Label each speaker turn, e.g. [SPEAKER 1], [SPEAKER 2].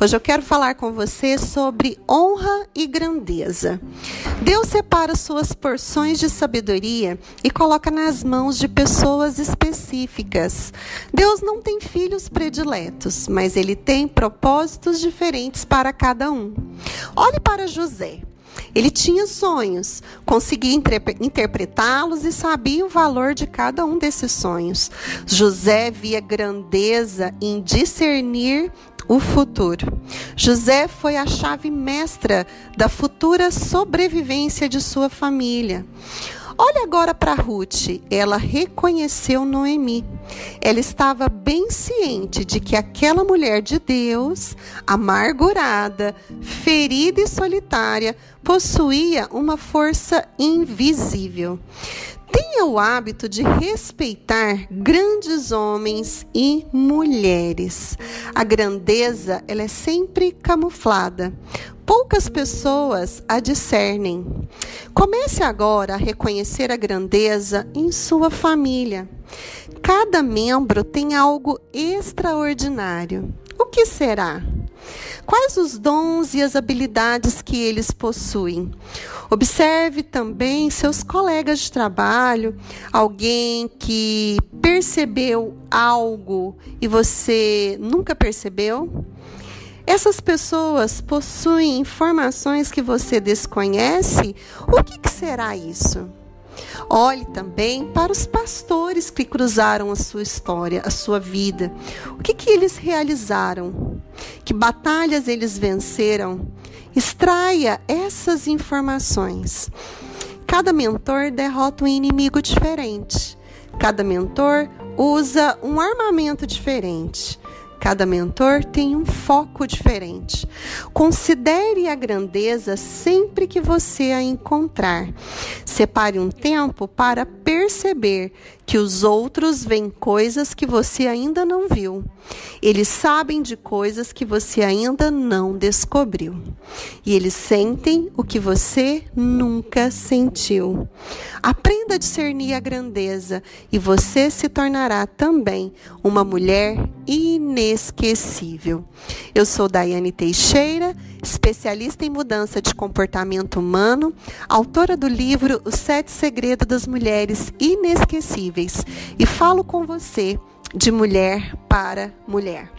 [SPEAKER 1] Hoje eu quero falar com você sobre honra e grandeza. Deus separa suas porções de sabedoria e coloca nas mãos de pessoas específicas. Deus não tem filhos prediletos, mas ele tem propósitos diferentes para cada um. Olhe para José. Ele tinha sonhos, conseguia interpretá-los e sabia o valor de cada um desses sonhos. José via grandeza em discernir o futuro. José foi a chave mestra da futura sobrevivência de sua família. Olha agora para Ruth. Ela reconheceu Noemi. Ela estava bem ciente de que aquela mulher de Deus, amargurada, ferida e solitária, possuía uma força invisível. Tenha o hábito de respeitar grandes homens e mulheres. A grandeza ela é sempre camuflada. Poucas pessoas a discernem. Comece agora a reconhecer a grandeza em sua família. Cada membro tem algo extraordinário. O que será? Quais os dons e as habilidades que eles possuem? Observe também seus colegas de trabalho, alguém que percebeu algo e você nunca percebeu. Essas pessoas possuem informações que você desconhece. O que, que será isso? Olhe também para os pastores que cruzaram a sua história, a sua vida. O que, que eles realizaram? Que batalhas eles venceram? Extraia essas informações. Cada mentor derrota um inimigo diferente. Cada mentor usa um armamento diferente. Cada mentor tem um foco diferente. Considere a grandeza sempre que você a encontrar. Separe um tempo para perceber que os outros veem coisas que você ainda não viu. Eles sabem de coisas que você ainda não descobriu. E eles sentem o que você nunca sentiu. Aprenda a discernir a grandeza e você se tornará também uma mulher inesquecível. Eu sou Daiane Teixeira, especialista em mudança de comportamento humano, autora do livro Os Sete Segredos das Mulheres Inesquecíveis e falo com você de mulher para mulher.